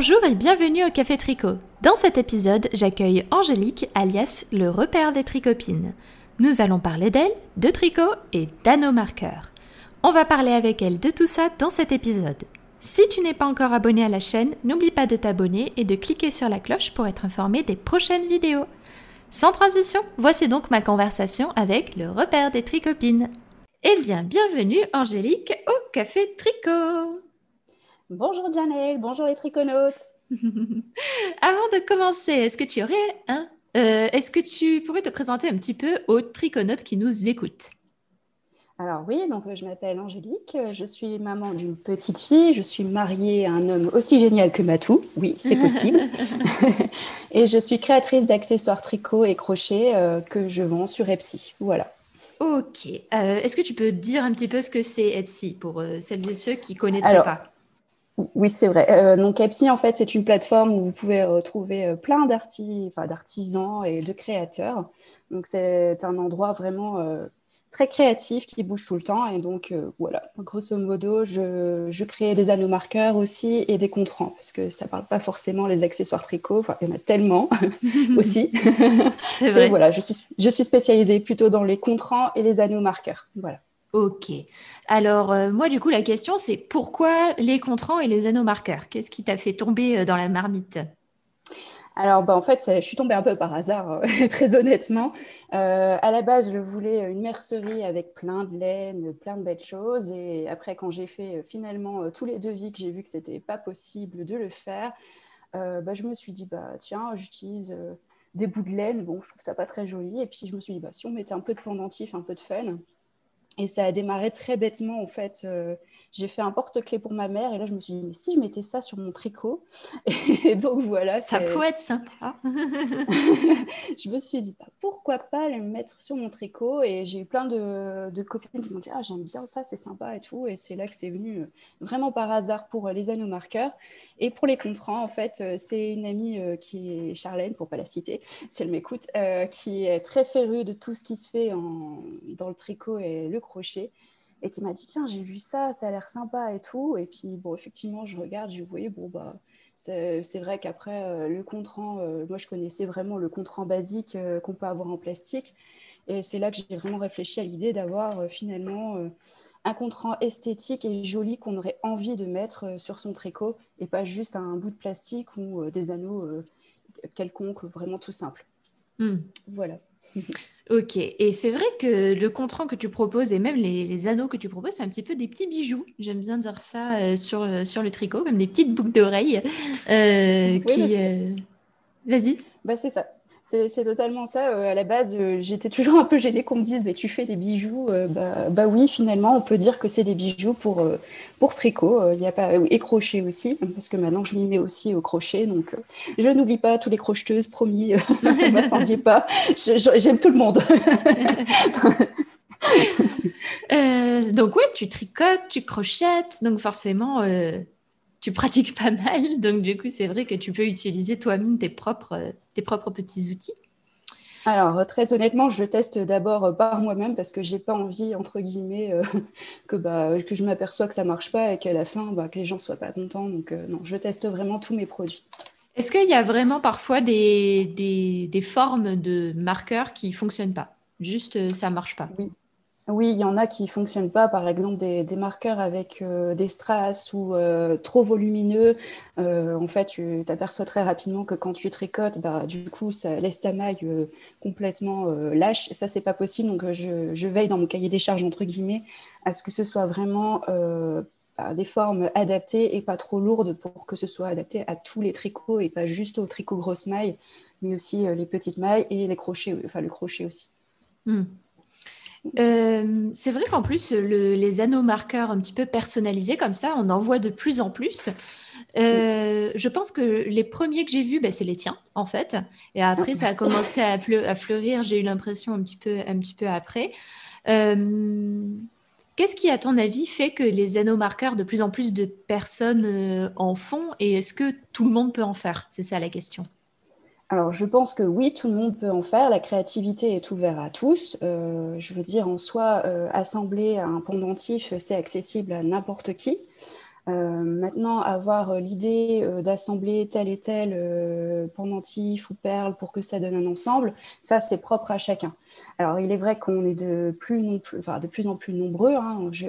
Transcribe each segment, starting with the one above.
Bonjour et bienvenue au Café Tricot. Dans cet épisode, j'accueille Angélique, alias le repère des tricopines. Nous allons parler d'elle, de tricot et d'anomarqueurs. On va parler avec elle de tout ça dans cet épisode. Si tu n'es pas encore abonné à la chaîne, n'oublie pas de t'abonner et de cliquer sur la cloche pour être informé des prochaines vidéos. Sans transition, voici donc ma conversation avec le repère des tricopines. Eh bien, bienvenue Angélique au Café Tricot. Bonjour Janelle, bonjour les triconautes. Avant de commencer, est-ce que tu aurais un, euh, est-ce que tu pourrais te présenter un petit peu aux triconautes qui nous écoutent? Alors oui, donc euh, je m'appelle Angélique, euh, je suis maman d'une petite fille, je suis mariée à un homme aussi génial que Matou, oui, c'est possible. et je suis créatrice d'accessoires tricot et crochet que je vends sur Etsy. Voilà. Ok. Est-ce que tu peux dire un petit peu ce que c'est Etsy pour celles et ceux qui ne connaîtraient pas? Oui, c'est vrai. Euh, donc Etsy, en fait, c'est une plateforme où vous pouvez retrouver euh, plein d'artisans et de créateurs. Donc c'est un endroit vraiment euh, très créatif qui bouge tout le temps. Et donc voilà, grosso modo, je, je crée des anneaux marqueurs aussi et des contrans parce que ça ne parle pas forcément les accessoires tricot. Enfin, il y en a tellement aussi. c'est vrai. voilà, je suis, je suis spécialisée plutôt dans les contrans et les anneaux marqueurs. Voilà. Ok. Alors, euh, moi, du coup, la question, c'est pourquoi les contrans et les anneaux marqueurs Qu'est-ce qui t'a fait tomber euh, dans la marmite? Alors, bah, en fait, je suis tombée un peu par hasard, euh, très honnêtement. à la base, je voulais une mercerie avec plein de laine, plein de belles choses. Et après, quand j'ai fait finalement tous les devis, que j'ai vu que c'était pas possible de le faire, bah, je me suis dit, bah, tiens, j'utilise des bouts de laine. Bon, je trouve ça pas très joli. Et puis, je me suis dit, bah, si on mettait un peu de pendentif, un peu de fun, et ça a démarré très bêtement, en fait. Euh, j'ai fait un porte-clés pour ma mère et là, je me suis dit, mais si je mettais ça sur mon tricot Et donc, voilà. Ça pourrait être sympa. je me suis dit, bah, pourquoi pas le mettre sur mon tricot Et j'ai eu plein de, de copines qui m'ont dit, ah, j'aime bien ça, c'est sympa et tout. Et c'est là que c'est venu euh, vraiment par hasard pour euh, les anneaux marqueurs. Et pour les contrans, en fait, c'est une amie qui est Charlène, pour pas la citer, si elle m'écoute, qui est très férue de tout ce qui se fait en, dans le tricot et le crochet et qui m'a dit tiens j'ai vu ça ça a l'air sympa et tout. Et puis bon effectivement je regarde je voyais bon bah c'est vrai qu'après euh, le contrant euh, moi je connaissais vraiment le contrant basique euh, qu'on peut avoir en plastique. Et c'est là que j'ai vraiment réfléchi à l'idée d'avoir finalement un contrant esthétique et joli qu'on aurait envie de mettre sur son tricot et pas juste un bout de plastique ou des anneaux quelconques vraiment tout simple. Hmm. voilà Ok, et c'est vrai que le contrant que tu proposes et même les, anneaux que tu proposes, c'est un petit peu des petits bijoux. J'aime bien dire ça euh, sur, euh, sur le tricot, comme des petites boucles d'oreilles. Euh, qui, Vas-y. Bah, c'est ça. C'est totalement ça. Euh, à la base, euh, j'étais toujours un peu gênée qu'on me dise mais tu fais des bijoux. Euh, bah, bah, oui, finalement, on peut dire que c'est des bijoux pour, pour tricot. Il y a pas, et crochet aussi, parce que maintenant je m'y mets aussi au crochet. Donc je n'oublie pas tous les crocheteuses, promis, ne m'incendiez pas. J'aime tout le monde. donc oui, tu tricotes, tu crochettes, donc forcément tu pratiques pas mal, donc du coup, c'est vrai que tu peux utiliser toi-même tes propres, tes propres petits outils. Alors, très honnêtement, je teste d'abord par moi-même parce que j'ai pas envie, entre guillemets, euh, que, bah, que je m'aperçois que ça marche pas et qu'à la fin, bah, que les gens soient pas contents. Donc, euh, non, je teste vraiment tous mes produits. Est-ce qu'il y a vraiment parfois des, des, des formes de marqueurs qui fonctionnent pas? Juste, euh, ça marche pas? Oui. Oui, il y en a qui ne fonctionnent pas, par exemple des, marqueurs avec euh, des strass ou euh, trop volumineux. Euh, en fait, tu t'aperçois très rapidement que quand tu tricotes, bah, du coup, ça laisse ta maille complètement lâche. Ça, c'est pas possible. Donc, je, veille dans mon cahier des charges, entre guillemets, à ce que ce soit vraiment bah, des formes adaptées et pas trop lourdes pour que ce soit adapté à tous les tricots et pas juste aux tricots grosses mailles, mais aussi les petites mailles et les crochets, enfin le crochet aussi. Hmm. Euh, c'est vrai qu'en plus, les anneaux marqueurs un petit peu personnalisés comme ça, on en voit de plus en plus. Euh, je pense que les premiers que j'ai vus, ben, c'est les tiens, en fait. Et après, ça a commencé à, fleurir, j'ai eu l'impression un, petit peu, un petit peu après. Euh, qu'est-ce qui, à ton avis, fait que les anneaux marqueurs, de plus en plus de personnes en font Et est-ce que tout le monde peut en faire? C'est ça la question. Alors, je pense que oui, tout le monde peut en faire. La créativité est ouverte à tous. Euh, je veux dire, en soi, euh, assembler un pendentif, c'est accessible à n'importe qui. maintenant, avoir l'idée d'assembler tel et tel pendentif ou perle pour que ça donne un ensemble, ça c'est propre à chacun. Alors, il est vrai qu'on est de plus, de plus en plus nombreux. Hein. Je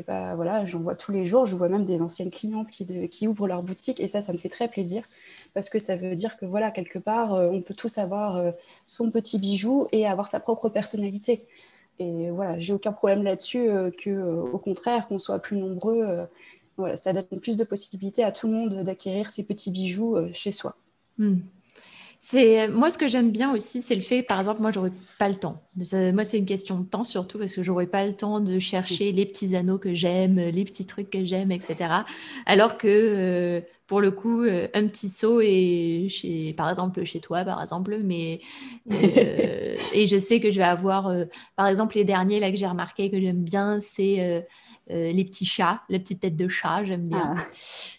j'en vois tous les jours. Je vois même des anciennes clientes qui, qui, ouvrent leur boutique et ça, ça me fait très plaisir parce que ça veut dire que voilà, quelque part, euh, on peut tous avoir euh, son petit bijou et avoir sa propre personnalité. Et voilà, j'ai aucun problème là-dessus euh, que, au contraire, qu'on soit plus nombreux. voilà, ça donne plus de possibilités à tout le monde d'acquérir ses petits bijoux chez soi. Hmm. C'est moi ce que j'aime bien aussi, c'est le fait, par exemple, moi j'aurais pas le temps. moi c'est une question de temps surtout parce que j'aurais pas le temps de chercher les petits anneaux que j'aime, les petits trucs que j'aime, etc. Alors que euh, pour le coup, euh, un petit saut est chez, par exemple chez toi, par exemple, mais euh, et je sais que je vais avoir, par exemple, les derniers là que j'ai remarqué que j'aime bien, c'est euh, les petits chats, les petites têtes de chat, j'aime bien. Ah.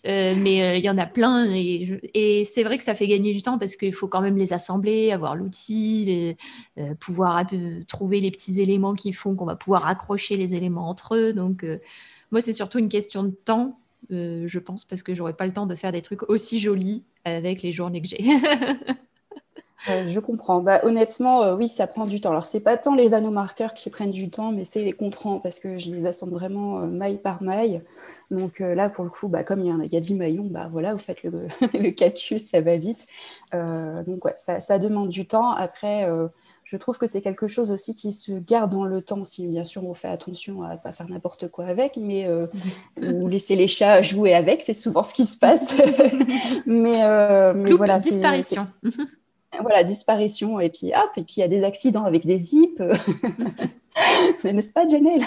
Euh, mais euh, il y en a plein et, c'est vrai que ça fait gagner du temps parce qu'il faut quand même les assembler, avoir l'outil, pouvoir trouver les petits éléments qui font qu'on va pouvoir accrocher les éléments entre eux. Donc moi, c'est surtout une question de temps, je pense, parce que j'aurais pas le temps de faire des trucs aussi jolis avec les journées que j'ai. je comprends. Bah, honnêtement, euh, oui, ça prend du temps. Alors, c'est pas tant les anneaux marqueurs qui prennent du temps, mais c'est les contrans parce que je les assemble vraiment euh, maille par maille. Donc euh, là, pour le coup, bah, comme il y, y a 10 maillons, bah, voilà, vous faites le, le calcul, ça va vite. donc, ouais, ça, ça, demande du temps. Après, je trouve que c'est quelque chose aussi qui se garde dans le temps, si bien sûr on fait attention à ne pas faire n'importe quoi avec, mais ou laisser les chats jouer avec, c'est souvent ce qui se passe. mais, mais voilà, disparition. Voilà, disparition, et puis hop, et puis il y a des accidents avec des zips. N'est-ce pas, Janelle?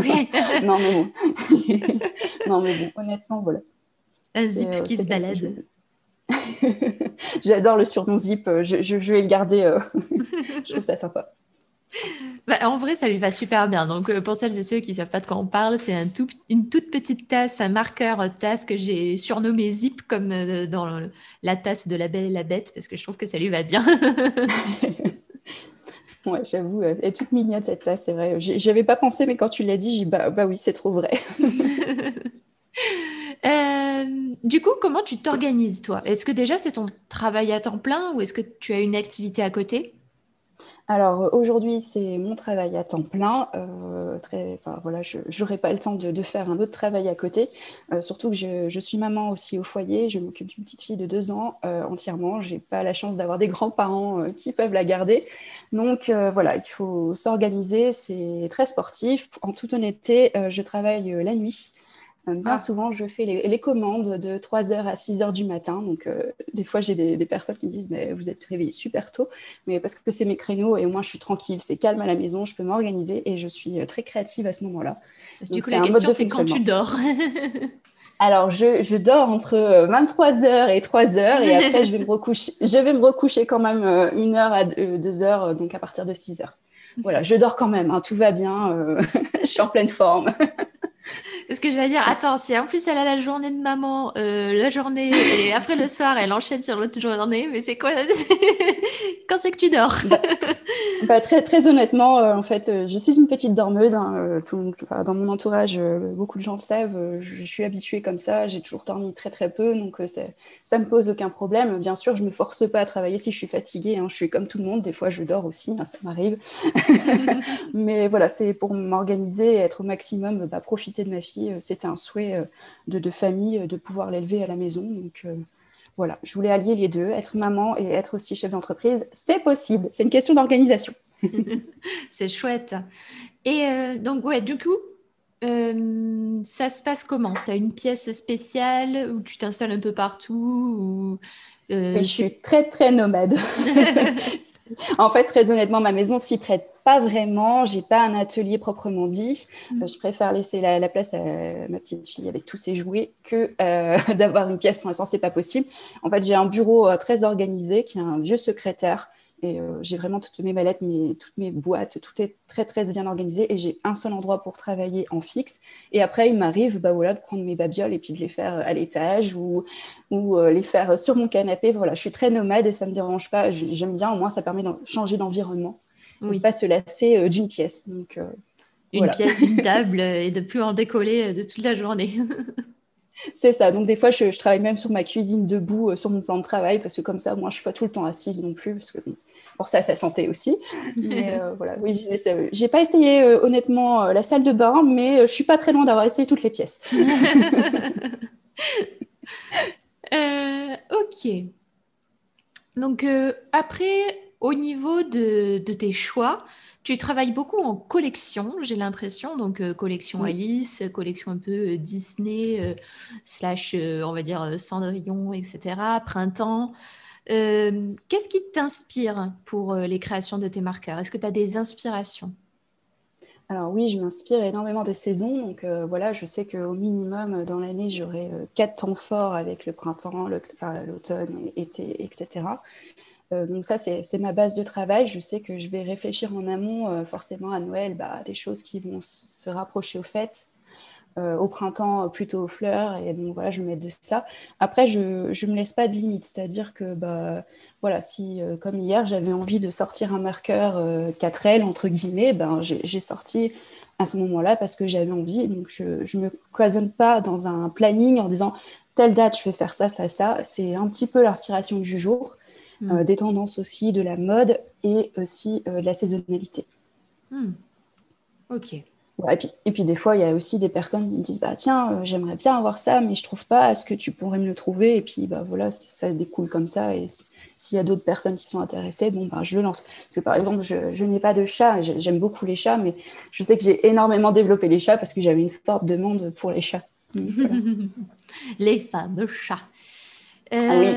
Oui. non, mais bon. non, mais bon, honnêtement, voilà. Un zip euh, qui se balade. J'adore le surnom zip, je, je, vais le garder. Euh, je trouve ça sympa. Bah, en vrai, ça lui va super bien. Donc, euh, pour celles et ceux qui ne savent pas de quoi on parle, c'est un une toute petite tasse, un marqueur tasse que j'ai surnommé Zip, comme euh, dans la tasse de la Belle et la Bête, parce que je trouve que ça lui va bien. ouais, j'avoue, elle est toute mignonne cette tasse, c'est vrai. J'avais pas pensé, mais quand tu l'as dit, j'ai bah, bah oui, c'est trop vrai. Euh, du coup, comment tu t'organises, toi? Est-ce que déjà c'est ton travail à temps plein ou est-ce que tu as une activité à côté? Alors aujourd'hui, c'est mon travail à temps plein. Euh, très, voilà, je n'aurai pas le temps de, faire un autre travail à côté. Euh, surtout que je, suis maman aussi au foyer. Je m'occupe d'une petite fille de deux ans euh, entièrement. Je n'ai pas la chance d'avoir des grands-parents qui peuvent la garder. Donc voilà, il faut s'organiser. C'est très sportif. En toute honnêteté, je travaille la nuit. Bien ah. souvent, je fais les, commandes de 3h à 6h du matin. Donc, euh, des fois, j'ai des, personnes qui me disent mais Vous êtes réveillé super tôt. Mais parce que c'est mes créneaux et au moins, je suis tranquille, c'est calme à la maison, je peux m'organiser et je suis euh, très créative à ce moment-là. Du coup, la question, c'est quand tu dors? Alors, je, dors entre 23h euh, et 3h et après, je vais me recoucher, je vais me recoucher quand même une heure à deux heures, donc à partir de 6h. Voilà, je dors quand même, hein, tout va bien, je suis en pleine forme. Parce que j'allais dire, attends, si en plus elle a la journée de maman, euh, la journée, et après le soir, elle enchaîne sur l'autre journée, mais c'est quoi? Quand c'est que tu dors? Bah, bah, très, très honnêtement, euh, en fait, euh, je suis une petite dormeuse. Hein, tout, dans mon entourage, beaucoup de gens le savent. je suis habituée comme ça. J'ai toujours dormi très très peu, donc ça me pose aucun problème. Bien sûr, je me force pas à travailler si je suis fatiguée. Hein, je suis comme tout le monde. Des fois, je dors aussi, hein, ça m'arrive. mais voilà, c'est pour m'organiser, être au maximum, bah, profiter de ma fille euh, c'était un souhait euh, de, famille euh, de pouvoir l'élever à la maison. Donc voilà, je voulais allier les deux, être maman et être aussi chef d'entreprise. C'est possible, c'est une question d'organisation. c'est chouette. Et donc, ouais, du coup, ça se passe comment? Tu as une pièce spéciale où tu t'installes un peu partout je suis très, très nomade. en fait, très honnêtement, ma maison s'y prête pas vraiment. J'ai pas un atelier proprement dit. Mm. Euh, je préfère laisser la, place à ma petite fille avec tous ses jouets que euh, d'avoir une pièce. Pour l'instant, c'est pas possible. En fait, j'ai un bureau euh, très organisé qui est un vieux secrétaire. Et j'ai vraiment toutes mes mallettes, mes, toutes mes boîtes, tout est très très bien organisé et j'ai un seul endroit pour travailler en fixe. Et après, il m'arrive bah, voilà, de prendre mes babioles et puis de les faire à l'étage ou, ou les faire sur mon canapé. Voilà, je suis très nomade et ça ne me dérange pas. J'aime bien, au moins ça permet de changer d'environnement oui. pas se lasser euh, d'une pièce. Donc, euh, une pièce, une table et de plus en décoller euh, de toute la journée. C'est ça. Donc, des fois, je, travaille même sur ma cuisine debout, sur mon plan de travail, parce que comme ça, moi, je ne suis pas tout le temps assise non plus, parce que pour ça, sa santé aussi. Mais voilà, oui, j'ai pas essayé honnêtement la salle de bain, mais je suis pas très loin d'avoir essayé toutes les pièces. ok. Donc après, au niveau de, tes choix, tu travailles beaucoup en collection, j'ai l'impression, donc euh, collection Alice, collection un peu euh, Disney, euh, slash, on va dire, Cendrillon, etc., Printemps. Qu'est-ce qui t'inspire pour les créations de tes marqueurs? Est-ce que tu as des inspirations? Alors oui, je m'inspire énormément des saisons. Donc voilà, je sais qu'au minimum dans l'année, j'aurai quatre temps forts avec le printemps, l'automne, l'été, etc. Euh, donc ça, c'est ma base de travail. Je sais que je vais réfléchir en amont, euh, forcément à Noël, bah, des choses qui vont se rapprocher aux fêtes. Euh, au printemps, plutôt aux fleurs. Et donc voilà, je mets de ça. Après, je ne me laisse pas de limite. C'est-à-dire que, bah, voilà, si comme hier, j'avais envie de sortir un marqueur 4L, entre guillemets, ben, j'ai sorti à ce moment-là parce que j'avais envie. Donc je ne me cloisonne pas dans un planning en disant telle date, je vais faire ça, ça, ça. C'est un petit peu l'inspiration du jour. Euh, mm. des tendances aussi, de la mode et aussi euh, de la saisonnalité. Mm. Ok. Et, puis, et, puis, des fois, il y a aussi des personnes qui me disent bah, Tiens, euh, j'aimerais bien avoir ça, mais je trouve pas. Est-ce que tu pourrais me le trouver? Et puis bah, voilà, ça découle comme ça. Et s'il y a d'autres personnes qui sont intéressées, bon, ben, je le lance. Parce que par exemple, je, je n'ai pas de chat. J'aime beaucoup les chats, mais je sais que j'ai énormément développé les chats parce que j'avais une forte demande pour les chats. les fameux chats. Ah oui.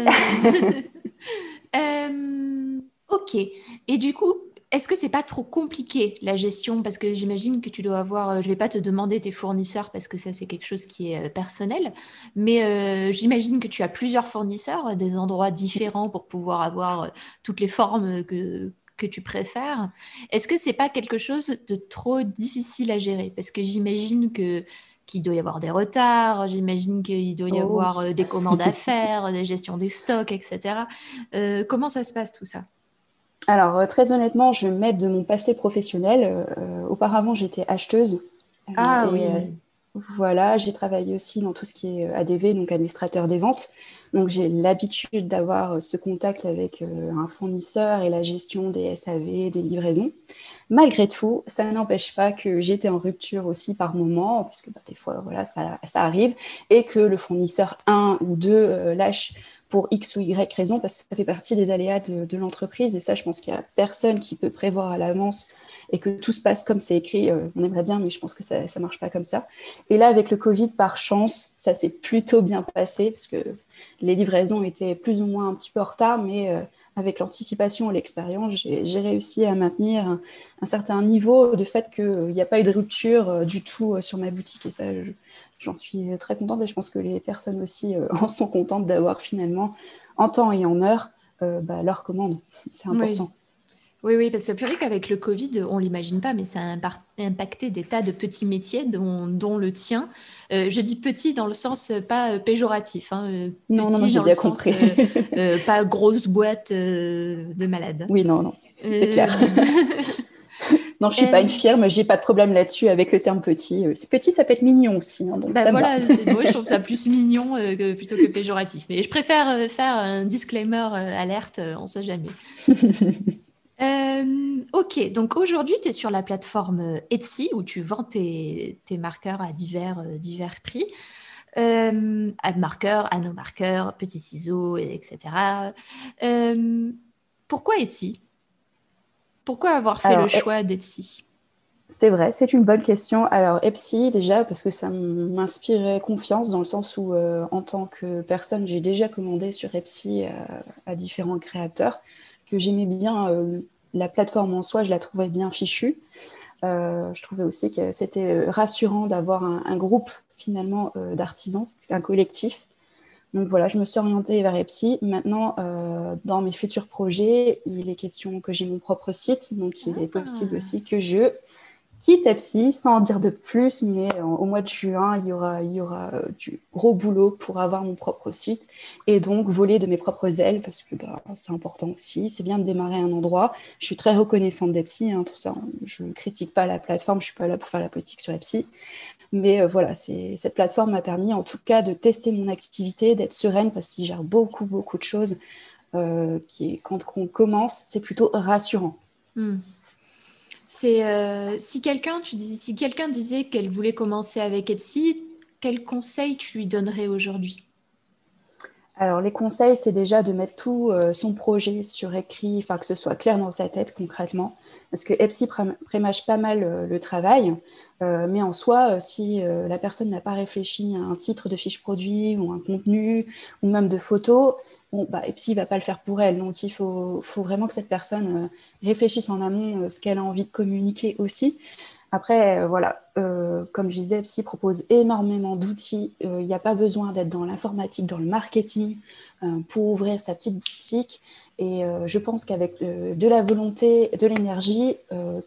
Euh, ok. Et du coup, est-ce que c'est pas trop compliqué la gestion? Parce que j'imagine que tu dois avoir, euh, je vais pas te demander tes fournisseurs parce que ça c'est quelque chose qui est euh, personnel, mais j'imagine que tu as plusieurs fournisseurs, des endroits différents pour pouvoir avoir toutes les formes que, que tu préfères. Est-ce que c'est pas quelque chose de trop difficile à gérer? Parce que j'imagine que qu'il doit y avoir des retards, j'imagine qu'il doit y oh avoir euh, des commandes à faire, des gestions des stocks, etc. Euh, comment ça se passe tout ça? Alors, euh, très honnêtement, je m'aide de mon passé professionnel. auparavant, j'étais acheteuse. Ah oui. voilà, j'ai travaillé aussi dans tout ce qui est ADV, donc administrateur des ventes. Donc j'ai l'habitude d'avoir ce contact avec un fournisseur et la gestion des SAV, des livraisons. Malgré tout, ça n'empêche pas que j'étais en rupture aussi par moment, puisque bah, des fois, voilà, ça, arrive, et que le fournisseur 1 ou 2 euh, lâche pour X ou Y raison, parce que ça fait partie des aléas de, l'entreprise. Et ça, je pense qu'il n'y a personne qui peut prévoir à l'avance et que tout se passe comme c'est écrit. Euh, on aimerait bien, mais je pense que ça ne marche pas comme ça. Et là, avec le Covid, par chance, ça s'est plutôt bien passé, parce que les livraisons étaient plus ou moins un petit peu en retard, mais euh, avec l'anticipation et l'expérience, j'ai réussi à maintenir un, certain niveau de fait qu'il n'y a pas eu de rupture euh, du tout euh, sur ma boutique. Et ça, j'en suis très contente et je pense que les personnes aussi euh, en sont contentes d'avoir finalement, en temps et en heure, bah, leur commande. C'est important. Oui, oui, parce que c'est vrai qu'avec le Covid, on l'imagine pas, mais ça a impacté des tas de petits métiers, dont, le tien. Euh, je dis petit dans le sens euh, pas euh, péjoratif. Hein, non, non, j'ai bien compris. pas grosse boîte de malade. Oui, non, non, c'est clair. Non, je suis pas une firme, j'ai pas de problème là-dessus avec le terme petit. C'est petit, ça peut être mignon aussi. Hein, bah voilà, je trouve ça plus mignon plutôt que péjoratif. Mais je préfère faire un disclaimer alerte, on sait jamais. Euh, ok, donc aujourd'hui, tu es sur la plateforme Etsy où tu vends tes, marqueurs à divers, euh, divers prix. Euh, à marqueurs, nos marqueurs, petits ciseaux, etc. Euh, pourquoi Etsy? Pourquoi avoir fait le choix d'Etsy c'est vrai, c'est une bonne question. Alors, Etsy, déjà, parce que ça m'inspirait confiance dans le sens où, en tant que personne, j'ai déjà commandé sur Etsy à différents créateurs que j'aimais bien euh, la plateforme en soi, je la trouvais bien fichue. Euh, je trouvais aussi que c'était euh, rassurant d'avoir un, groupe finalement d'artisans, un collectif. Donc voilà, je me suis orientée vers Epsi. Maintenant, dans mes futurs projets, il est question que j'ai mon propre site, donc il est possible ah. aussi que je quitte Epsi, sans en dire de plus, mais au mois de juin, il y aura, euh, du gros boulot pour avoir mon propre site et donc voler de mes propres ailes parce que bah, c'est important aussi. C'est bien de démarrer un endroit. Je suis très reconnaissante d'Epsi, hein, ça. Je ne critique pas la plateforme, je suis pas là pour faire la politique sur Epsi. Mais euh, voilà, cette plateforme m'a permis en tout cas de tester mon activité, d'être sereine parce qu'il gère beaucoup, beaucoup de choses. Euh, qui quand on commence, c'est plutôt rassurant. Hmm. C'est euh, si quelqu'un, si disait qu'elle voulait commencer avec Etsy, quel conseil tu lui donnerais aujourd'hui? Alors, les conseils, c'est déjà de mettre tout euh, son projet sur écrit, enfin que ce soit clair dans sa tête concrètement, parce que Etsy prémâche pas mal euh, le travail, mais en soi, si la personne n'a pas réfléchi à un titre de fiche produit ou un contenu ou même de photos, bon, bah, Epsi ne va pas le faire pour elle. Donc, il faut, vraiment que cette personne euh, réfléchisse en amont euh, ce qu'elle a envie de communiquer aussi. Après, euh, voilà, comme je disais, Epsi propose énormément d'outils. Il n'y a pas besoin d'être dans l'informatique, dans le marketing pour ouvrir sa petite boutique. Et je pense qu'avec de la volonté, de l'énergie,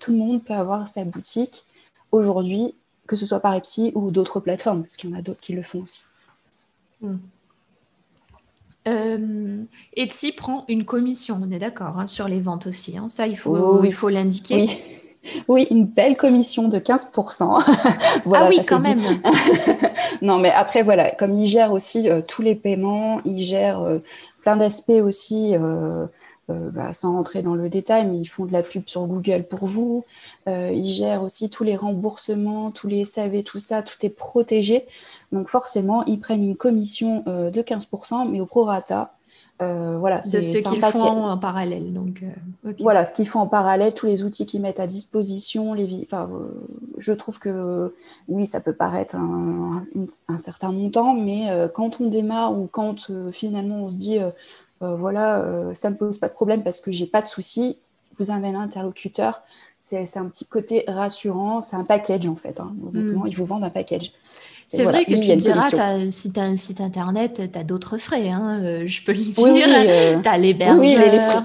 tout le monde peut avoir sa boutique aujourd'hui, que ce soit par Epsi ou d'autres plateformes, parce qu'il y en a d'autres qui le font aussi. Hmm. Euh, Etsy prend une commission, on est d'accord, hein, sur les ventes aussi. Hein. Ça, il faut, oh il faut l'indiquer. Oui. une belle commission de 15%. ah oui, quand même. non, mais après, voilà, comme il gère aussi euh, tous les paiements, il gère euh, plein d'aspects aussi, bah, sans rentrer dans le détail, mais ils font de la pub sur Google pour vous. il gère aussi tous les remboursements, tous les SAV, tout ça, tout est protégé. Donc forcément, ils prennent une commission euh, de 15%, mais au prorata. Euh, voilà, de ce qu'ils font en parallèle. Donc, euh, Voilà, ce qu'ils font en parallèle, tous les outils qu'ils mettent à disposition. Les enfin, je trouve que oui, ça peut paraître un, certain montant, mais quand on démarre ou quand finalement on se dit voilà, ça ne me pose pas de problème parce que j'ai pas de soucis, vous avez un interlocuteur. C'est un petit côté rassurant, c'est un package en fait. Hein. Mm. Ils vous vendent un package. C'est vrai que tu diras, si tu as un site internet, tu as d'autres frais, hein, euh, je peux le dire. Euh, tu as l'hébergeur,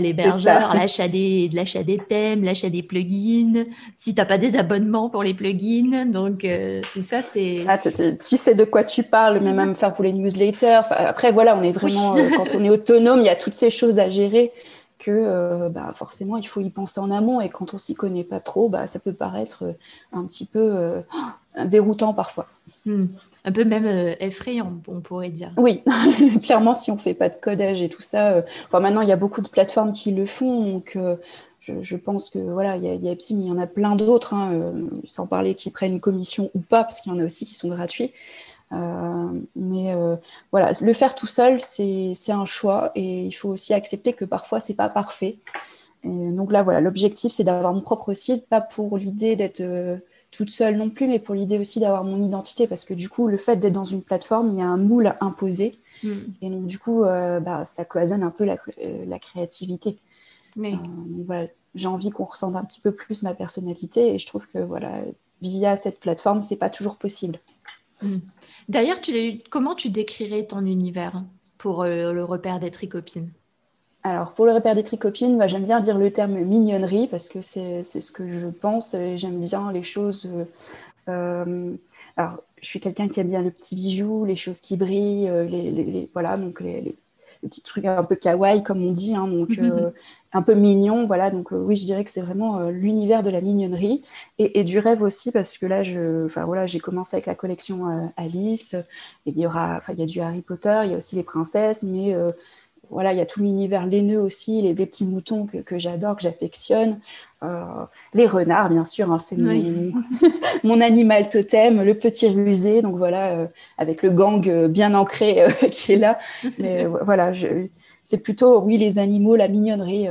l'hébergeur, l'achat des, des thèmes, l'achat des plugins, si tu n'as pas des abonnements pour les plugins. Donc, euh, tout ça, c'est. Ah, tu, sais de quoi tu parles, mais même faire pour les newsletters. après, voilà, on est vraiment, quand on est autonome, il y a toutes ces choses à gérer que bah, forcément il faut y penser en amont et quand on s'y connaît pas trop, bah, ça peut paraître un petit peu déroutant parfois. Hmm. Un peu même euh, effrayant, on pourrait dire. Oui, clairement, si on fait pas de codage et tout ça. Euh, enfin, maintenant, il y a beaucoup de plateformes qui le font, donc euh, je, pense que voilà, il y, a, Epsi, mais il y en a plein d'autres, hein, sans parler qui prennent une commission ou pas, parce qu'il y en a aussi qui sont gratuits. mais voilà, le faire tout seul, c'est un choix, et il faut aussi accepter que parfois c'est pas parfait. Et donc là, voilà, l'objectif c'est d'avoir mon propre site, pas pour l'idée d'être toute seule non plus, mais pour l'idée aussi d'avoir mon identité, parce que du coup, le fait d'être dans une plateforme, il y a un moule imposé. Mm. Et donc, du coup, euh, bah, ça cloisonne un peu la, euh, créativité. Mais... Euh, j'ai envie qu'on ressente un petit peu plus ma personnalité, et je trouve que voilà, via cette plateforme, c'est pas toujours possible. Mm. D'ailleurs, tu, comment tu décrirais ton univers pour le repère des tricopines? Alors, pour le repère des tricopines, bah, j'aime bien dire le terme mignonnerie parce que c'est ce que je pense. J'aime bien les choses. Euh, euh, alors, je suis quelqu'un qui aime bien le petit bijou, les choses qui brillent, euh, les, voilà, donc les, petits trucs un peu kawaii, comme on dit, hein, donc un peu mignon. Voilà, donc oui, je dirais que c'est vraiment l'univers de la mignonnerie et, du rêve aussi parce que là, je, voilà, j'ai commencé avec la collection Alice. Il y aura, il y a du Harry Potter, il y a aussi les princesses, mais voilà, il y a tout l'univers laineux aussi, les, petits moutons que, j'adore, que j'affectionne. Euh, les renards, bien sûr, hein, c'est mon, animal totem, le petit rusé, donc voilà, euh, avec le gang euh, bien ancré qui est là. Mais voilà, c'est plutôt, oui, les animaux, la mignonnerie.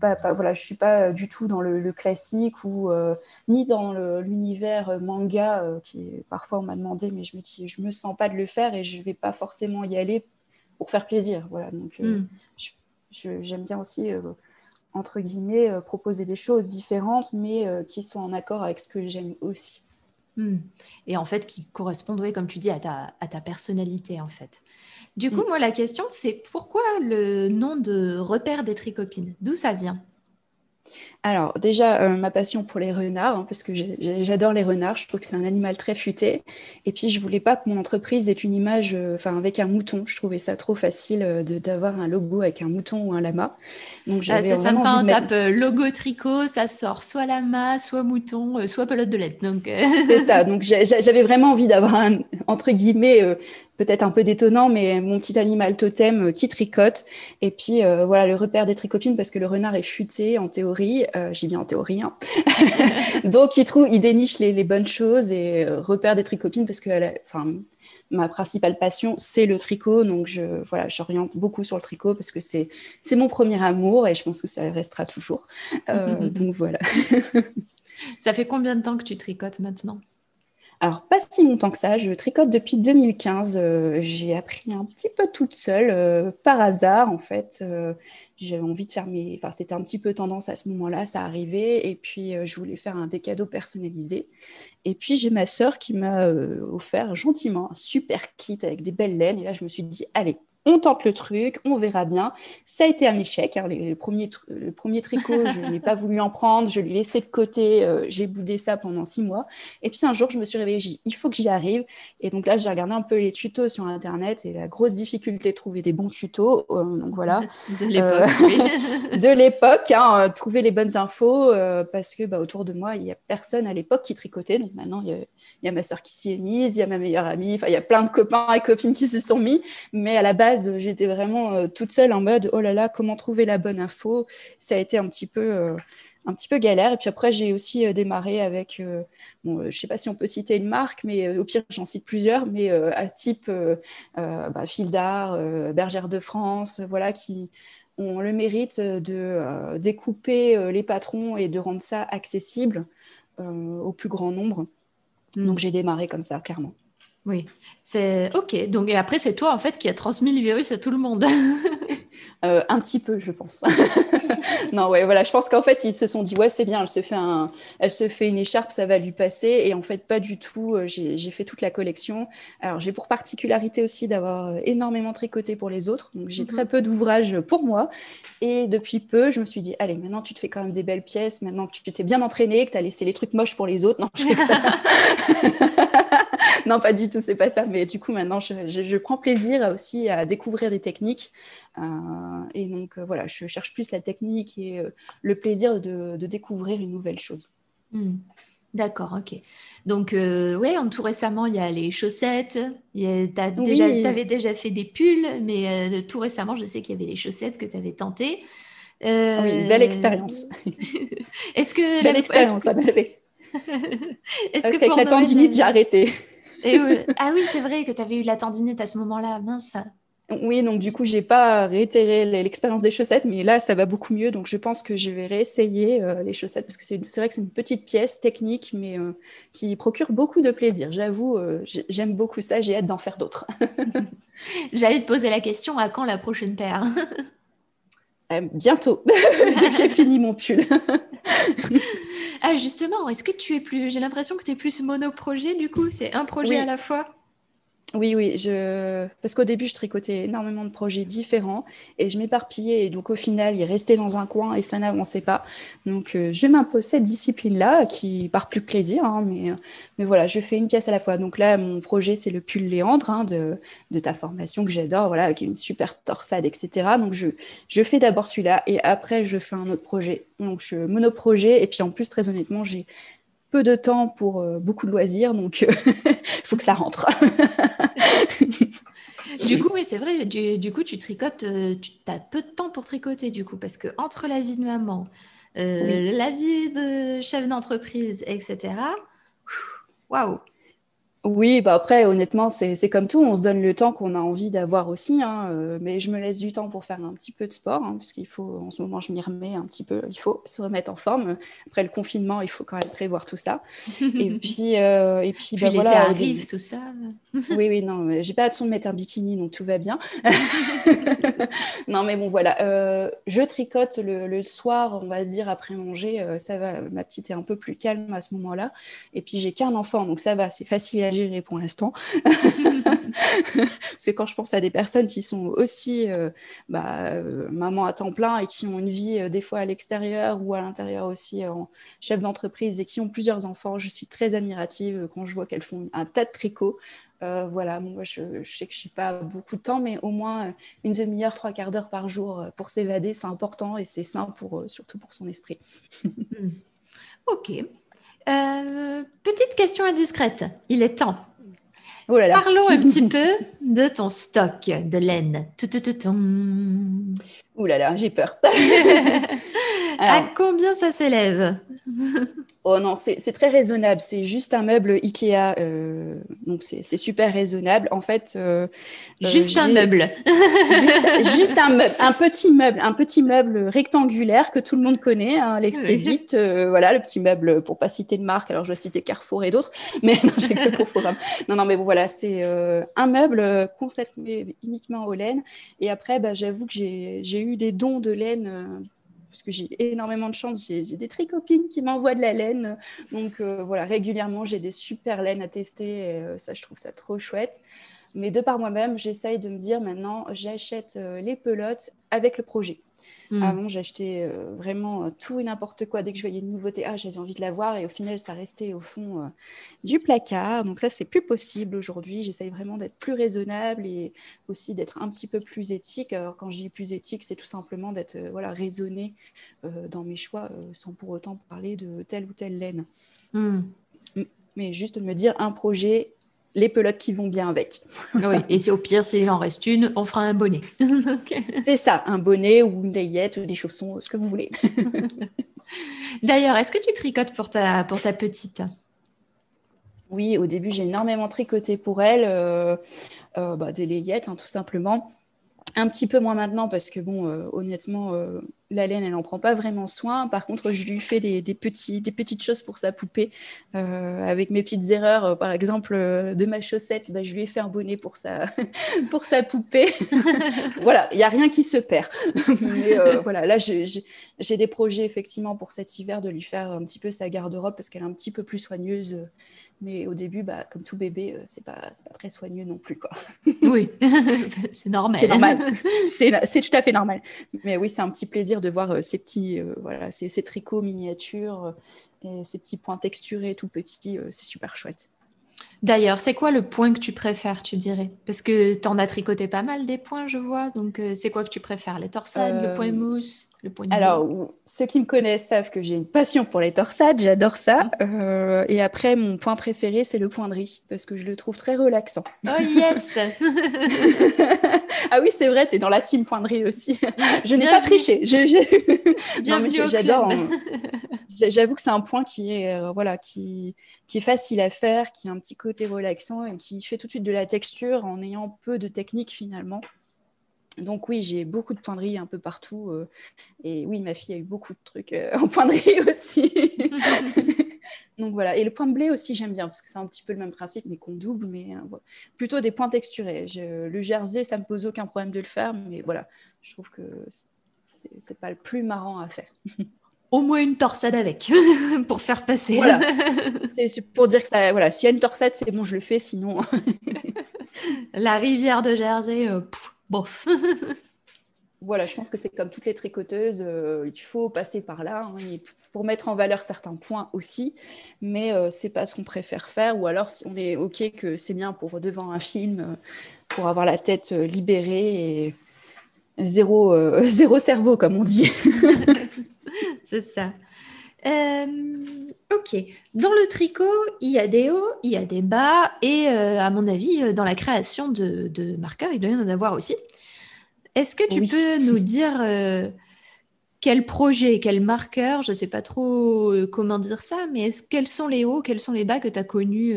Pas, voilà, je suis pas du tout dans le, classique ou ni dans l'univers manga qui parfois on m'a demandé, mais je me je me sens pas de le faire et je vais pas forcément y aller pour faire plaisir. Voilà, donc euh, hmm. j'aime bien aussi, euh, entre guillemets, euh, proposer des choses différentes, mais qui sont en accord avec ce que j'aime aussi. Hmm. Et en fait, qui correspondent, comme tu dis, à ta, à ta personnalité, en fait. Du coup, hmm. moi, la question, c'est pourquoi le nom de repère des tricopines? D'où ça vient? Alors déjà, euh, ma passion pour les renards, hein, parce que j'adore les renards, je trouve que c'est un animal très futé. Et puis, je voulais pas que mon entreprise ait une image euh, avec un mouton. Je trouvais ça trop facile euh, d'avoir un logo avec un mouton ou un lama. Donc, ah, c'est sympa, on tape logo tricot, ça sort soit lama, soit mouton, soit pelote de. Donc... c'est ça, donc j'avais vraiment envie d'avoir un, entre guillemets, peut-être un peu détonnant, mais mon petit animal totem qui tricote. Et puis voilà, le repère des tricopines, parce que le renard est futé en théorie. Euh, j'ai bien en théorie. Hein. Donc, il, trouve, il déniche les, bonnes choses et euh, repère des tricopines parce que enfin, ma principale passion, c'est le tricot. Donc, je, voilà, j'oriente beaucoup sur le tricot parce que c'est, c'est mon premier amour et je pense que ça restera toujours. Euh, donc, voilà. ça fait combien de temps que tu tricotes maintenant? Alors, pas si longtemps que ça, je tricote depuis 2015. j'ai appris un petit peu toute seule, par hasard en fait j'avais envie de faire mes. Enfin, c'était un petit peu tendance à ce moment-là, ça arrivait. Et puis, euh, je voulais faire un des cadeaux personnalisés. Et puis, j'ai ma sœur qui m'a euh, offert gentiment un super kit avec des belles laines. Et là, je me suis dit, allez, on tente le truc, on verra bien. Ça a été un échec. Hein. Le, premier, le premier tricot, je n'ai pas voulu en prendre, je l'ai laissé de côté, euh, j'ai boudé ça pendant six mois. Et puis un jour, je me suis réveillée, j'ai dit, il faut que j'y arrive. Et donc là, j'ai regardé un peu les tutos sur Internet et la grosse difficulté de trouver des bons tutos. Euh, donc voilà. De l'époque, euh, hein, trouver les bonnes infos parce que bah, autour de moi, il n'y a personne à l'époque qui tricotait. Donc maintenant, il y a il y a ma soeur qui s'y est mise, il y a ma meilleure amie, enfin, il y a plein de copains et copines qui s'y sont mis. Mais à la base, j'étais vraiment euh, toute seule en mode, oh là là, comment trouver la bonne info? Ça a été un petit peu, euh, un petit peu galère. Et puis après, j'ai aussi euh, démarré avec, bon, je ne sais pas si on peut citer une marque, mais au pire, j'en cite plusieurs, mais à type bah, Fil d'Art, Bergère de France, voilà, qui ont le mérite de découper les patrons et de rendre ça accessible au plus grand nombre. Donc mm. j'ai démarré comme ça, clairement. Oui, c'est ok. Donc et après c'est toi en fait qui a transmis le virus à tout le monde. euh, un petit peu, je pense. non, ouais, voilà. Je pense qu'en fait ils se sont dit ouais c'est bien, elle se fait un, elle se fait une écharpe, ça va lui passer. Et en fait pas du tout. Euh, j'ai fait toute la collection. Alors j'ai pour particularité aussi d'avoir euh, énormément tricoté pour les autres. Donc j'ai très mhm. peu d'ouvrages pour moi. Et depuis peu, je me suis dit allez maintenant tu te fais quand même des belles pièces. Maintenant que tu t'es bien entraîné, que tu as laissé les trucs moches pour les autres. Non, je non, pas du tout, c'est pas ça. Mais du coup, maintenant, je, prends plaisir aussi à découvrir des techniques. Euh, et donc, euh, voilà, je cherche plus la technique et euh, le plaisir de, découvrir une nouvelle chose. Hmm. D'accord, ok. Donc, oui, en tout récemment, il y a les chaussettes. Tu avais déjà fait des pulls, mais tout récemment, je sais qu'il y avait les chaussettes que tu avais tentées. Oui, belle expérience. Est-ce que belle expérience, ça m'avait. Parce qu'avec la tendinite, j'ai arrêté. Ah oui, c'est vrai que tu avais eu la tendinite à ce moment-là, mince. Oui, donc du coup, j'ai pas réitéré l'expérience des chaussettes, mais là, ça va beaucoup mieux. Donc, je pense que je vais réessayer euh, les chaussettes parce que c'est vrai que c'est une petite pièce technique, mais euh, qui procure beaucoup de plaisir. J'avoue, euh, j'aime beaucoup ça. J'ai hâte d'en faire d'autres. J'allais te poser la question à quand la prochaine paire? Bientôt, dès que j'ai fini mon pull. Ah, justement, est-ce que tu es plus. J'ai l'impression que tu es plus monoprojet, du coup, c'est un projet à la fois? Oui, oui, parce qu'au début, je tricotais énormément de projets différents et je m'éparpillais. Et donc, au final, il restait dans un coin et ça n'avançait pas. Donc, euh, je m'impose cette discipline-là qui part plus plaisir. Hein, mais, mais voilà, je fais une pièce à la fois. Donc là, mon projet, c'est le pull Léandre hein, de, de, ta formation que j'adore, voilà, qui est une super torsade, etc. Donc, je, je fais d'abord celui-là et après, je fais un autre projet. Donc, je monoprojet. Et puis, en plus, très honnêtement, j'ai peu de temps pour euh, beaucoup de loisirs, donc il faut que ça rentre. du coup, oui, c'est vrai, du, coup, tu tricotes, euh, tu as peu de temps pour tricoter, du coup, parce que entre la vie de maman, euh, la vie de chef d'entreprise, etc., waouh, oui, bah après, honnêtement, c'est comme tout, on se donne le temps qu'on a envie d'avoir aussi, hein, euh, mais je me laisse du temps pour faire un petit peu de sport, hein, parce qu'il faut, en ce moment, je m'y remets un petit peu, il faut se remettre en forme. Après le confinement, il faut quand même prévoir tout ça. Et puis, euh, et puis, bah, voilà. arrive, tout ça. oui, oui, non, j'ai pas besoin de mettre un bikini, donc tout va bien. non, mais bon, voilà. Euh, je tricote le, soir, on va dire, après manger, ça va, ma petite est un peu plus calme à ce moment-là. Et puis, j'ai qu'un enfant, donc ça va, c'est facile à à gérer pour l'instant. C'est quand je pense à des personnes qui sont aussi bah, maman à temps plein et qui ont une vie des fois à l'extérieur ou à l'intérieur aussi en chef d'entreprise et qui ont plusieurs enfants, je suis très admirative quand je vois qu'elles font un tas de tricots. Euh, voilà, moi je, sais que je suis pas beaucoup de temps, mais au moins une demi-heure, trois quarts d'heure par jour euh, pour s'évader, c'est important et c'est sain pour, euh, surtout pour son esprit. Hmm. Ok. petite question indiscrète, il est temps. Oh Parlons un petit peu de ton stock de laine. Ouh là là, j'ai peur. à combien ça s'élève Oh non, c'est très raisonnable. C'est juste un meuble Ikea. Euh, donc, c'est super raisonnable. En fait. Euh, euh, juste un meuble. juste, un meuble. Un petit meuble. Un petit meuble rectangulaire que tout le monde connaît, hein, l'expédite. voilà, le petit meuble, pour pas citer de marque. Alors, je vais citer Carrefour et d'autres. Mais non, j'ai que pour Forum. Non, non, mais bon, voilà. C'est un meuble consacré uniquement aux laines. Et après, bah, j'avoue que j'ai eu des dons de laine parce que j'ai énormément de chance, j'ai des tricopines qui m'envoient de la laine. Donc euh, voilà, régulièrement, j'ai des super laines à tester et euh, ça, je trouve ça trop chouette. Mais de par moi-même, j'essaye de me dire maintenant, j'achète euh, les pelotes avec le projet. Mm. Avant, j'achetais euh, vraiment euh, tout et n'importe quoi. Dès que je voyais une nouveauté, ah, j'avais envie de la voir. Et au final, ça restait au fond euh, du placard. Donc ça, c'est plus possible aujourd'hui. J'essaye vraiment d'être plus raisonnable et aussi d'être un petit peu plus éthique. Alors quand je dis plus éthique, c'est tout simplement d'être voilà, raisonné dans mes choix sans pour autant parler de telle ou telle laine. Mm. Mais juste de me dire un projet, les pelotes qui vont bien avec. oui, et c'est au pire, s'il en reste une, on fera un bonnet. C'est ça, un bonnet ou une layette ou des chaussons, ce que vous voulez. D'ailleurs, est-ce que tu tricotes pour ta, pour ta petite? Oui, au début, j'ai énormément tricoté pour elle, euh, euh, bah, des layettes, hein, tout simplement. Un petit peu moins maintenant parce que, bon, euh, honnêtement, la laine, elle n'en prend pas vraiment soin. Par contre, je lui fais des, petits, des petites choses pour sa poupée. Euh, avec mes petites erreurs, par exemple, de ma chaussette, bah, je lui ai fait un bonnet pour sa, pour sa poupée. voilà, il n'y a rien qui se perd. Mais voilà, là, j'ai des projets effectivement pour cet hiver de lui faire un petit peu sa garde-robe parce qu'elle est un petit peu plus soigneuse mais au début, bah, comme tout bébé, euh, c'est pas, pas très soigneux non plus. Quoi. oui, c'est normal. C'est normal. c'est tout à fait normal. Mais oui, c'est un petit plaisir de voir euh, ces petits, euh, voilà, ces, ces, tricots miniatures et ces petits points texturés tout petits. c'est super chouette. D'ailleurs, c'est quoi le point que tu préfères, tu dirais? Parce que tu en as tricoté pas mal des points, je vois. Donc, euh, c'est quoi que tu préfères? Les torsades, le point euh, mousse, le point Alors, ceux qui me connaissent savent que j'ai une passion pour les torsades, j'adore ça. Ah. Euh, et après, mon point préféré, c'est le point de riz, parce que je le trouve très relaxant. Oh yes Ah oui, c'est vrai, tu es dans la team point de riz aussi. je n'ai pas triché. Je, J'adore. J'avoue que c'est un point qui est, voilà, qui, qui est facile à faire, qui a un petit côté relaxant et qui fait tout de suite de la texture en ayant peu de technique finalement. Donc oui, j'ai beaucoup de pointeries un peu partout. Euh, et oui, ma fille a eu beaucoup de trucs euh, en pointerie aussi. Donc voilà. Et le point de blé aussi, j'aime bien parce que c'est un petit peu le même principe, mais qu'on double, mais euh, plutôt des points texturés. le jersey, ça me pose aucun problème de le faire, mais voilà, je trouve que c'est pas le plus marrant à faire. au moins une torsade avec pour faire passer. Voilà. c'est pour dire que ça, voilà, s'il y a une torsade, c'est bon, je le fais, sinon. La rivière de Jersey, bof. voilà, je pense que c'est comme toutes les tricoteuses, euh, il faut passer par là hein, pour mettre en valeur certains points aussi, mais euh, c'est pas ce qu'on préfère faire, ou alors si on est ok que c'est bien pour devant un film, pour avoir la tête libérée et zéro, zéro cerveau comme on dit. c'est ça. Euh, ok. Dans le tricot, il y a des hauts, il y a des bas, et euh, à mon avis, euh, dans la création de, marqueurs, il doit y en avoir aussi. Est-ce que tu peux nous dire quel projet, quel marqueur, je ne sais pas trop comment dire ça, mais quels sont les hauts, quels sont les bas que tu as connus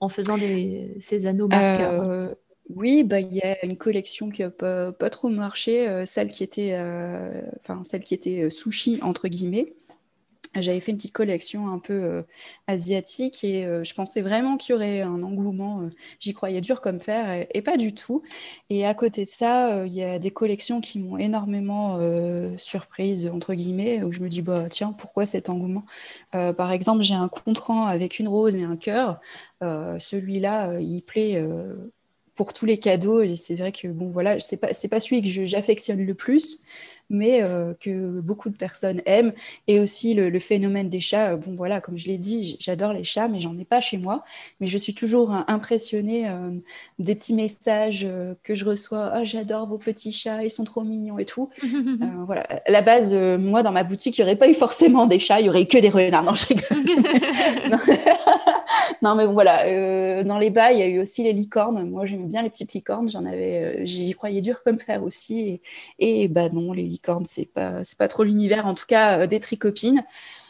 en faisant ces anneaux marqueurs? oui, bah, il y a une collection qui n'a pas, trop marché, euh, celle qui était, euh, celle qui était sushi, entre guillemets. J'avais fait une petite collection un peu euh, asiatique et euh, je pensais vraiment qu'il y aurait un engouement. Euh, j'y croyais dur comme fer et, pas du tout. Et à côté de ça, il y a des collections qui m'ont énormément surprise, entre guillemets, où je me dis, bah, tiens, pourquoi cet engouement? Par exemple, j'ai un contrant avec une rose et un cœur. Celui-là, il plaît pour tous les cadeaux. Et c'est vrai que, bon, voilà, c'est pas, pas celui que j'affectionne le plus, mais euh, que beaucoup de personnes aiment. Et aussi le, phénomène des chats. Euh, bon, voilà, comme je l'ai dit, j'adore les chats, mais j'en ai pas chez moi. Mais je suis toujours euh, impressionnée des petits messages que je reçois. Oh, j'adore vos petits chats, ils sont trop mignons et tout. voilà, à la base, moi, dans ma boutique, il n'y aurait pas eu forcément des chats, il y aurait que des renards. Non, je rigole. non, mais bon, voilà. dans les bas, il y a eu aussi les licornes. Moi, j'aime bien les petites licornes. Avais, j'y croyais dur comme fer aussi. Et, et bah non, les licornes c'est pas, c'est pas trop l'univers, en tout cas, euh, des tricopines.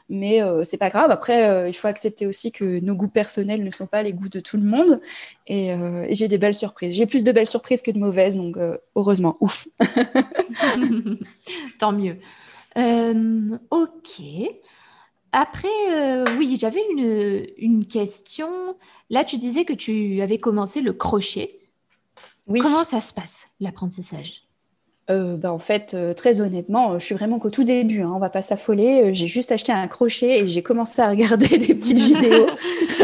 Mais euh, c'est pas grave. Après, euh, il faut accepter aussi que nos goûts personnels ne sont pas les goûts de tout le monde. Et, j'ai des belles surprises. J'ai plus de belles surprises que de mauvaises, donc heureusement, ouf. Tant mieux. ok. Après, oui, j'avais une, une, question. Là, tu disais que tu avais commencé le crochet. Oui. Comment ça se passe, l'apprentissage? Euh, bah, en fait, euh, très honnêtement, je suis vraiment qu'au tout début. Hein, on va pas s'affoler. Euh, j'ai juste acheté un crochet et j'ai commencé à regarder des petites vidéos.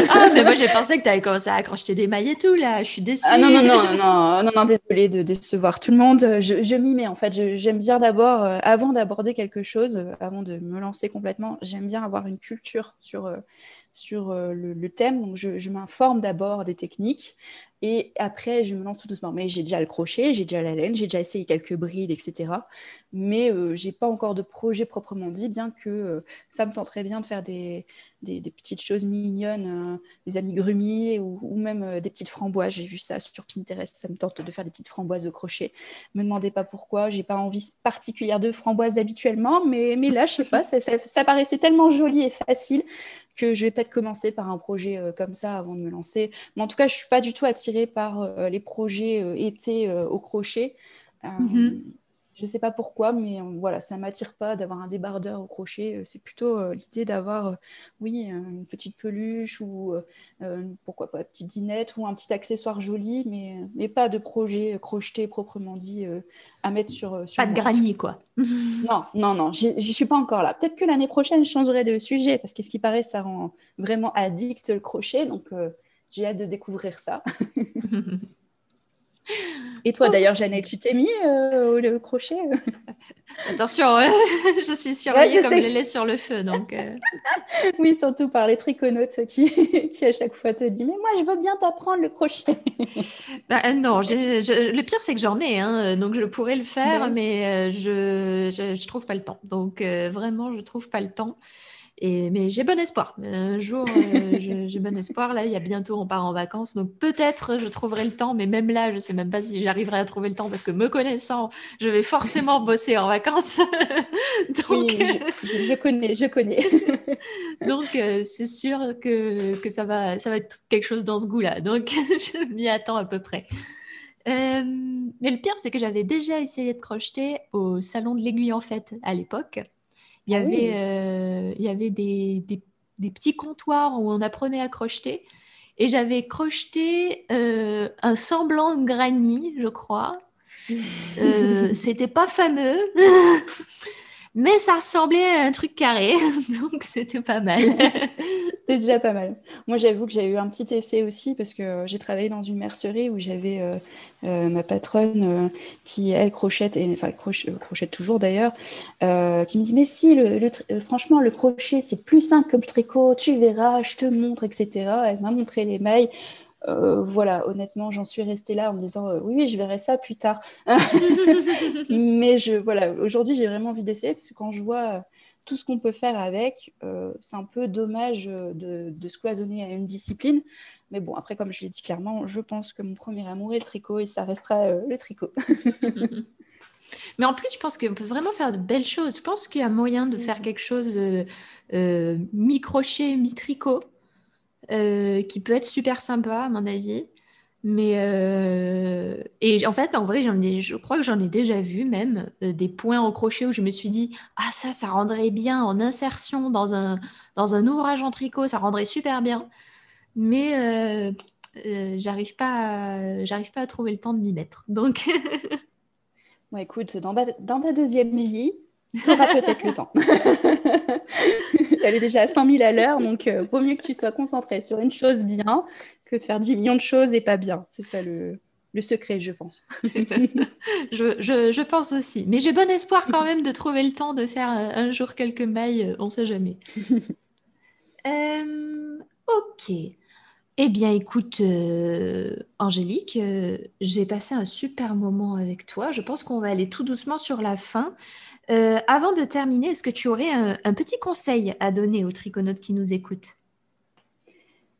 ah, mais moi j'ai pensé que tu avais commencé à accrocher des mailles et tout là. Je suis déçue. Ah non non non non non, non désolée de décevoir tout le monde. Je, je m'y mets en fait. J'aime bien d'abord, avant d'aborder quelque chose, avant de me lancer complètement, j'aime bien avoir une culture sur sur le, le, thème. Donc, je, je m'informe d'abord des techniques. Et après, je me lance tout doucement. Mais j'ai déjà le crochet, j'ai déjà la laine, j'ai déjà essayé quelques brides, etc. Mais euh, j'ai pas encore de projet proprement dit, bien que euh, ça me tenterait bien de faire des, des, petites choses mignonnes, euh, des amis grumiers ou, même euh, des petites framboises. J'ai vu ça sur Pinterest, ça me tente de faire des petites framboises au crochet. Me demandez pas pourquoi, j'ai pas envie particulière de framboises habituellement, mais, mais là, je sais pas, ça, paraissait tellement joli et facile que je vais peut-être commencer par un projet comme ça avant de me lancer. Mais en tout cas, je suis pas du tout attirée par les projets été au crochet. Mm-hmm. Je ne sais pas pourquoi, mais euh, voilà, ça ne m'attire pas d'avoir un débardeur au crochet. Euh, c'est plutôt euh, l'idée d'avoir, oui, une petite peluche ou pourquoi pas une petite dinette ou un petit accessoire joli, mais, mais pas de projet crocheté proprement dit à mettre sur. sur pas de granier, quoi. non, non, non, j'y suis pas encore là. Peut-être que l'année prochaine, je changerai de sujet parce qu'est-ce qui paraît, ça rend vraiment addict le crochet. Donc, j'ai hâte de découvrir ça. Et toi, d'ailleurs, Jeannette, tu t'es mis euh, au crochet euh? Attention, je suis surveillée comme le lait sur le feu. Donc, euh. oui, surtout par les triconautes qui, qui à chaque fois te disent Mais moi, je veux bien t'apprendre le crochet. Bah, non, le pire, c'est que j'en ai. Hein, donc, je pourrais le faire, mais je ne trouve pas le temps. Donc, vraiment, je ne trouve pas le temps mais j'ai bon espoir. Un jour, euh, j'ai bon espoir. Là, il y a bientôt, on part en vacances. Donc peut-être je trouverai le temps, mais même là, je ne sais même pas si j'arriverai à trouver le temps parce que me connaissant, je vais forcément bosser en vacances. donc, je, connais, je connais. donc euh, c'est sûr que, que, ça, va, ça va être quelque chose dans ce goût-là. Donc je m'y attends à peu près. Euh, mais le pire, c'est que j'avais déjà essayé de crocheter au salon de l'aiguille en fait à l'époque. Il y ah avait, euh, il y avait des, des, petits comptoirs où on apprenait à crocheter. Et j'avais crocheté euh, un semblant de granny, je crois. Euh, c'était pas fameux, mais ça ressemblait à un truc carré, donc c'était pas mal. C'était déjà pas mal. Moi, j'avoue que j'ai eu un petit essai aussi parce que j'ai travaillé dans une mercerie où j'avais euh, euh, ma patronne qui, elle, crochette, et, enfin, crochette toujours d'ailleurs, qui me dit Mais si, le, franchement, le crochet, c'est plus simple que le tricot, tu verras, je te montre, etc. Elle m'a montré les mailles. Euh, voilà, honnêtement, j'en suis restée là en me disant euh, oui, oui, je verrai ça plus tard. Mais je, voilà, aujourd'hui, j'ai vraiment envie d'essayer parce que quand je vois euh, tout ce qu'on peut faire avec, c'est un peu dommage de, se cloisonner à une discipline. Mais bon, après, comme je l'ai dit clairement, je pense que mon premier amour est le tricot et ça restera le tricot. Mais en plus, je pense qu'on peut vraiment faire de belles choses. Je pense qu'il y a moyen de faire quelque chose mi-crochet, mi-tricot. Euh, qui peut être super sympa à mon avis. Mais euh, et en fait, en vrai, j'en ai, je crois que j'en ai déjà vu même euh, des points au crochet où je me suis dit ah ça, ça rendrait bien en insertion dans un dans un ouvrage en tricot, ça rendrait super bien. Mais euh, j'arrive pas, j'arrive pas à trouver le temps de m'y mettre. Donc, bon, écoute, dans, dans ta deuxième vie, tu auras peut-être le temps. Elle est déjà à 100 000 à l'heure, donc euh, vaut mieux que tu sois concentré sur une chose bien que de faire 10 millions de choses et pas bien. C'est ça le, le, secret, je pense. je, je, je, pense aussi. Mais j'ai bon espoir quand même de trouver le temps de faire euh, un jour quelques mailles, euh, on ne sait jamais. ok. Eh bien, écoute, Angélique, j'ai passé un super moment avec toi. Je pense qu'on va aller tout doucement sur la fin. Euh, avant de terminer, est-ce que tu aurais un, petit conseil à donner aux triconautes qui nous écoutent?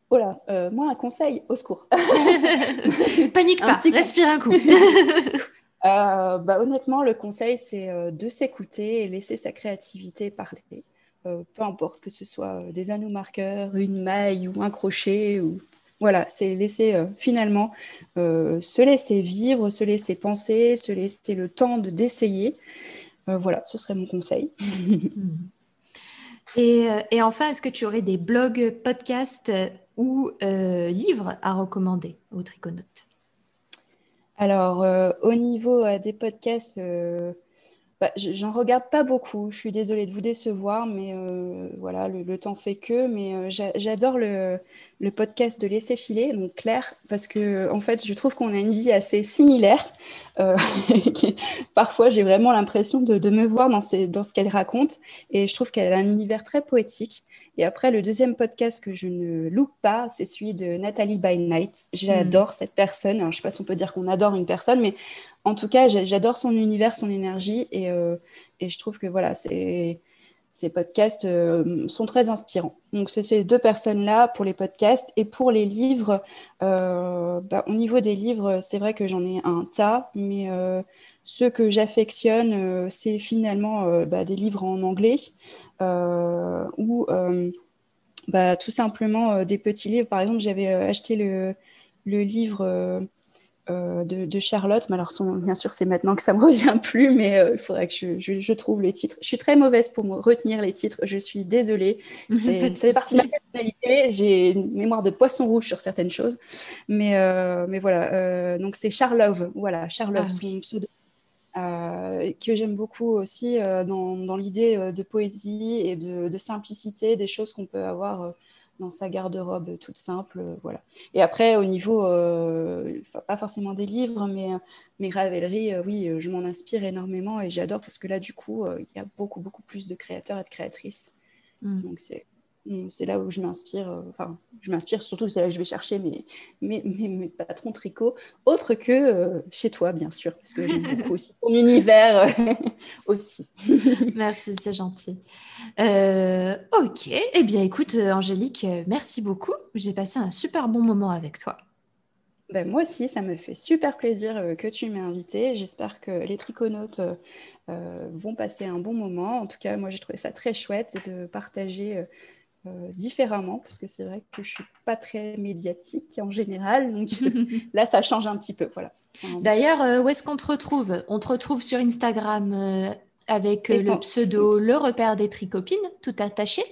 Oh là, euh, moi un conseil, au secours. Panique pas, respire un coup. Euh, bah, honnêtement, le conseil, c'est de s'écouter et laisser sa créativité parler. Peu importe que ce soit des anneaux marqueurs, une maille ou un crochet. Ou... Voilà, c'est laisser finalement se laisser vivre, se laisser penser, se laisser le temps de d'essayer. Euh, voilà, ce serait mon conseil. Euh, et, enfin, est-ce que tu aurais des blogs, podcasts ou euh, livres à recommander aux triconautes? Alors, au niveau des podcasts, bah, j'en regarde pas beaucoup. Je suis désolée de vous décevoir, mais voilà, le, temps fait que. Mais j'adore le, le, podcast de Laisser filer, donc Claire, parce que en fait, je trouve qu'on a une vie assez similaire. Euh, parfois, j'ai vraiment l'impression de, me voir dans, dans ce qu'elle raconte. Et je trouve qu'elle a un univers très poétique. Et après, le deuxième podcast que je ne loupe pas, c'est celui de Nathalie By Night. J'adore cette personne. je ne sais pas si on peut dire qu'on adore une personne, mais en tout cas, j'adore son univers, son énergie. Et, euh, je trouve que voilà, ces podcasts euh, sont très inspirants. Donc, c'est ces deux personnes-là pour les podcasts. Et pour les livres, euh, bah, au niveau des livres, c'est vrai que j'en ai un tas, mais ceux que j'affectionne, c'est finalement bah, des livres en anglais ou bah, tout simplement des petits livres. Par exemple, j'avais acheté le livre euh, de, Charlotte. Mais alors, bien sûr, c'est maintenant que ça me revient plus, mais euh, il faudrait que je, trouve les titres. Je suis très mauvaise pour retenir les titres. Je suis désolée. C'est partie de ma personnalité. J'ai une mémoire de poisson rouge sur certaines choses. Mais, euh, mais voilà. donc, c'est Charlove. Voilà, Charlove, ah, pseudo. que j'aime beaucoup aussi dans, l'idée de poésie et de, de, simplicité, des choses qu'on peut avoir dans sa garde-robe toute simple. Euh, voilà. Et après, au niveau, euh, pas forcément des livres, mais euh, mes ravelleries, oui, je m'en inspire énormément et j'adore parce que là, du coup, il y a beaucoup, beaucoup plus de créateurs et de créatrices. Mm. Donc, c'est c'est là où je m'inspire. Euh, enfin, je m'inspire surtout, c'est là que je vais chercher mes, mes, mes, patrons tricot, autre que euh, chez toi, bien sûr, parce que j'aime beaucoup aussi ton univers euh, aussi. merci, c'est gentil. ok, eh bien écoute, Angélique, merci beaucoup. J'ai passé un super bon moment avec toi. Ben, moi aussi, ça me fait super plaisir que tu m'aies invité. J'espère que les triconautes vont passer un bon moment. En tout cas, moi, j'ai trouvé ça très chouette de partager euh, différemment, parce que c'est vrai que je suis pas très médiatique en général, donc là ça change un petit peu. Voilà. D'ailleurs, euh, où est-ce qu'on te retrouve? On te retrouve sur Instagram euh, avec le pseudo Le Repère des Tricopines, tout attaché.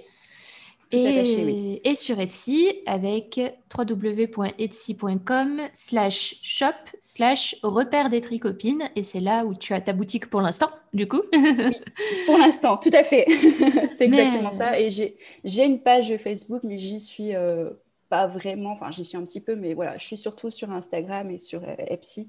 Et, sur Etsy avec www.etsy.com slash shop slash repère des tricopines. Et c'est là où tu as ta boutique pour l'instant, du coup. pour l'instant, tout à fait. c'est exactement ça. Et j'ai une page Facebook, mais j'y suis euh, pas vraiment. Enfin, j'y suis un petit peu, mais voilà, je suis surtout sur Instagram et sur euh, Etsy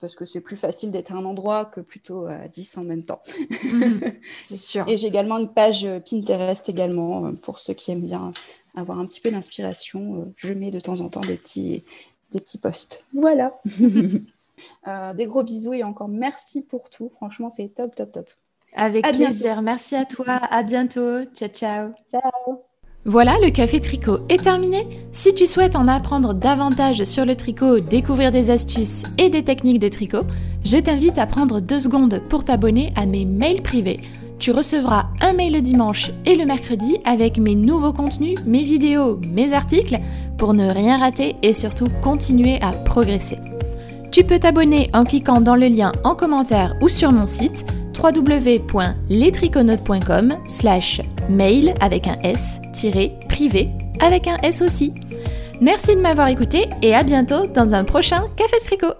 parce que c'est plus facile d'être à un endroit que plutôt à 10 en même temps. Mhm, c'est sûr. Et j'ai également une page euh, Pinterest également euh, pour ceux qui aiment bien avoir un petit peu d'inspiration. Euh, je mets de temps en temps des petits, des petits posts. Voilà. des gros bisous et encore merci pour tout. Franchement, c'est top, top, top. Avec plaisir. Merci à toi. À bientôt. Ciao, ciao. Ciao. Voilà, le café tricot est terminé. Si tu souhaites en apprendre davantage sur le tricot, découvrir des astuces et des techniques de tricot, je t'invite à prendre deux secondes pour t'abonner à mes mails privés tu recevras un mail le dimanche et le mercredi avec mes nouveaux contenus, mes vidéos, mes articles pour ne rien rater et surtout continuer à progresser. Tu peux t'abonner en cliquant dans le lien en commentaire ou sur mon site www.lestriconautes.com slash mail avec un S privé avec un S aussi. Merci de m'avoir écouté et à bientôt dans un prochain Café Tricot